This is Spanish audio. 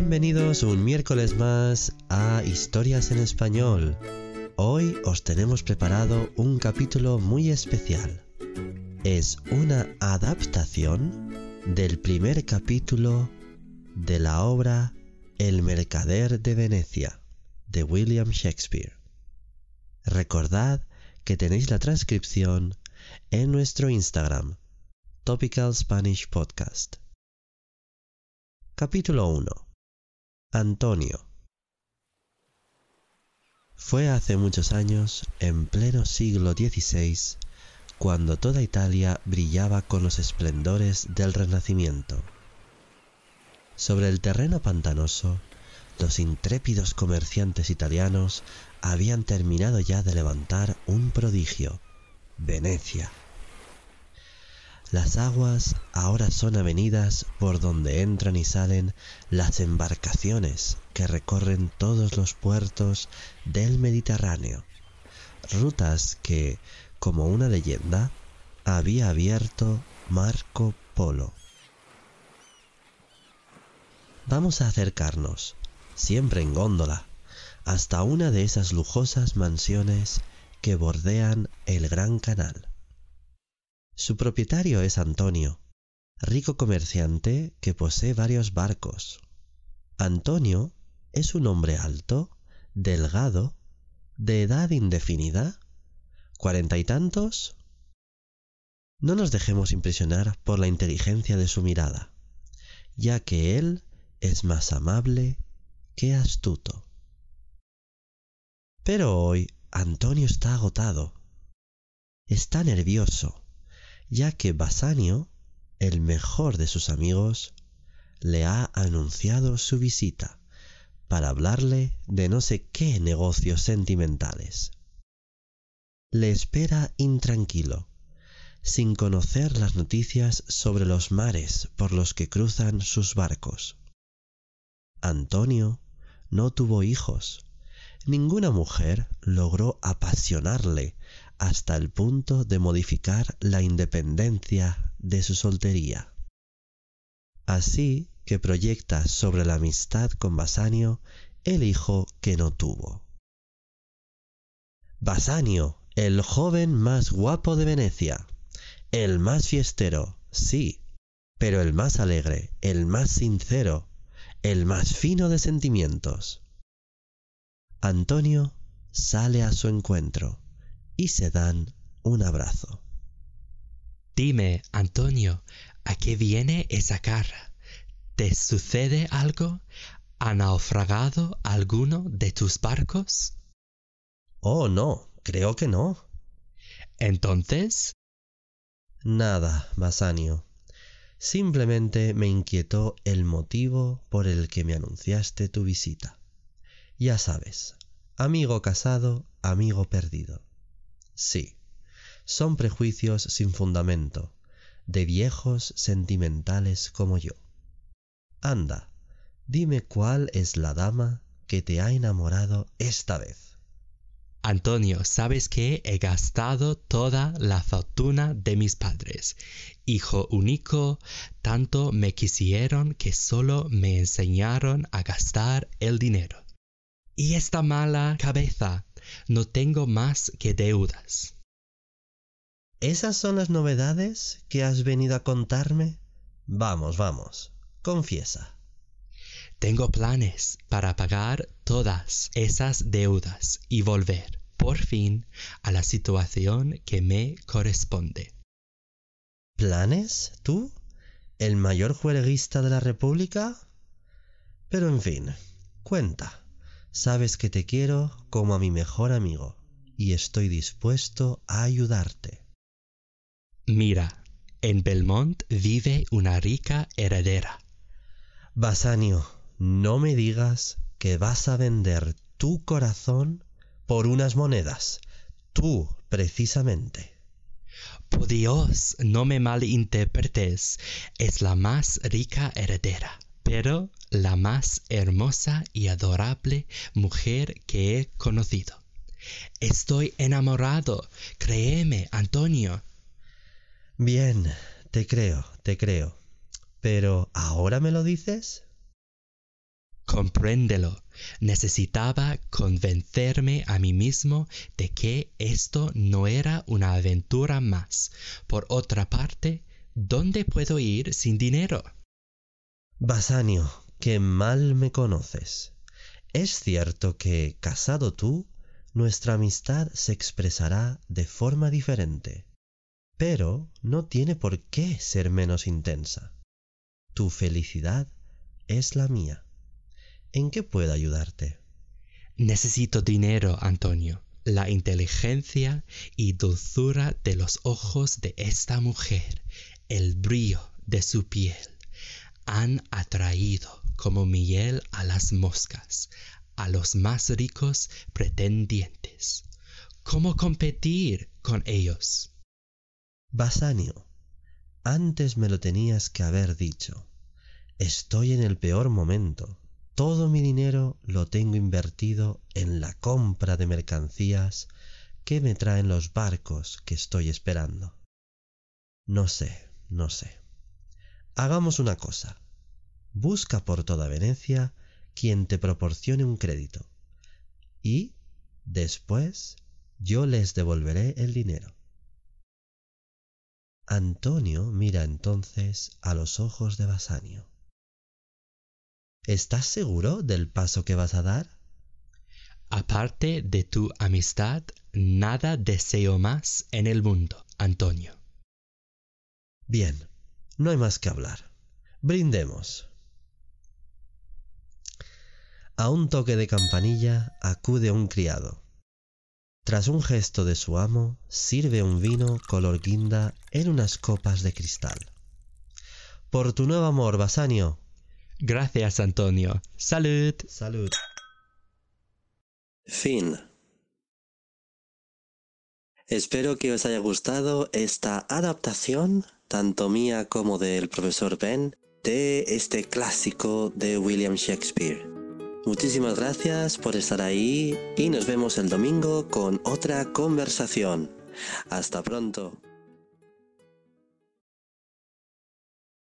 Bienvenidos un miércoles más a Historias en Español. Hoy os tenemos preparado un capítulo muy especial. Es una adaptación del primer capítulo de la obra El Mercader de Venecia de William Shakespeare. Recordad que tenéis la transcripción en nuestro Instagram, Topical Spanish Podcast. Capítulo 1. Antonio. Fue hace muchos años, en pleno siglo XVI, cuando toda Italia brillaba con los esplendores del Renacimiento. Sobre el terreno pantanoso, los intrépidos comerciantes italianos habían terminado ya de levantar un prodigio, Venecia. Las aguas ahora son avenidas por donde entran y salen las embarcaciones que recorren todos los puertos del Mediterráneo, rutas que, como una leyenda, había abierto Marco Polo. Vamos a acercarnos, siempre en góndola, hasta una de esas lujosas mansiones que bordean el Gran Canal. Su propietario es Antonio, rico comerciante que posee varios barcos. Antonio es un hombre alto, delgado, de edad indefinida, cuarenta y tantos. No nos dejemos impresionar por la inteligencia de su mirada, ya que él es más amable que astuto. Pero hoy Antonio está agotado, está nervioso, ya que Basanio, el mejor de sus amigos, le ha anunciado su visita para hablarle de no sé qué negocios sentimentales. Le espera intranquilo, sin conocer las noticias sobre los mares por los que cruzan sus barcos. Antonio no tuvo hijos. Ninguna mujer logró apasionarle hasta el punto de modificar la independencia de su soltería. Así que proyecta sobre la amistad con Basanio el hijo que no tuvo. Basanio, el joven más guapo de Venecia, el más fiestero, sí, pero el más alegre, el más sincero, el más fino de sentimientos. Antonio sale a su encuentro y se dan un abrazo. Dime, Antonio, ¿a qué viene esa cara? ¿Te sucede algo? ¿Ha naufragado alguno de tus barcos? Oh, no, creo que no. Entonces. Nada, Basanio. Simplemente me inquietó el motivo por el que me anunciaste tu visita. Ya sabes, amigo casado, amigo perdido. Sí, son prejuicios sin fundamento, de viejos sentimentales como yo. Anda, dime cuál es la dama que te ha enamorado esta vez. Antonio, sabes que he gastado toda la fortuna de mis padres. Hijo único, tanto me quisieron que solo me enseñaron a gastar el dinero. Y esta mala cabeza no tengo más que deudas. ¿Esas son las novedades que has venido a contarme? Vamos, vamos, confiesa. Tengo planes para pagar todas esas deudas y volver, por fin, a la situación que me corresponde. ¿Planes? ¿Tú? ¿El mayor juerguista de la República? Pero en fin, cuenta. Sabes que te quiero como a mi mejor amigo y estoy dispuesto a ayudarte. Mira, en Belmont vive una rica heredera. Basanio, no me digas que vas a vender tu corazón por unas monedas. Tú, precisamente. Por Dios, no me malinterpretes. Es la más rica heredera pero la más hermosa y adorable mujer que he conocido. Estoy enamorado. Créeme, Antonio. Bien, te creo, te creo. Pero ¿ahora me lo dices? Compréndelo. Necesitaba convencerme a mí mismo de que esto no era una aventura más. Por otra parte, ¿dónde puedo ir sin dinero? Basanio, qué mal me conoces. Es cierto que, casado tú, nuestra amistad se expresará de forma diferente, pero no tiene por qué ser menos intensa. Tu felicidad es la mía. ¿En qué puedo ayudarte? Necesito dinero, Antonio. La inteligencia y dulzura de los ojos de esta mujer, el brillo de su piel, han atraído como miel a las moscas, a los más ricos pretendientes. ¿Cómo competir con ellos? Basanio, antes me lo tenías que haber dicho. Estoy en el peor momento. Todo mi dinero lo tengo invertido en la compra de mercancías que me traen los barcos que estoy esperando. No sé, no sé. Hagamos una cosa. Busca por toda Venecia quien te proporcione un crédito. Y después yo les devolveré el dinero. Antonio mira entonces a los ojos de Basanio. ¿Estás seguro del paso que vas a dar? Aparte de tu amistad, nada deseo más en el mundo, Antonio. Bien, no hay más que hablar. Brindemos. A un toque de campanilla acude un criado. Tras un gesto de su amo, sirve un vino color guinda en unas copas de cristal. Por tu nuevo amor, Basanio, Gracias, Antonio. Salud. Salud. Fin. Espero que os haya gustado esta adaptación, tanto mía como del profesor Ben, de este clásico de William Shakespeare. Muchísimas gracias por estar ahí y nos vemos el domingo con otra conversación. Hasta pronto.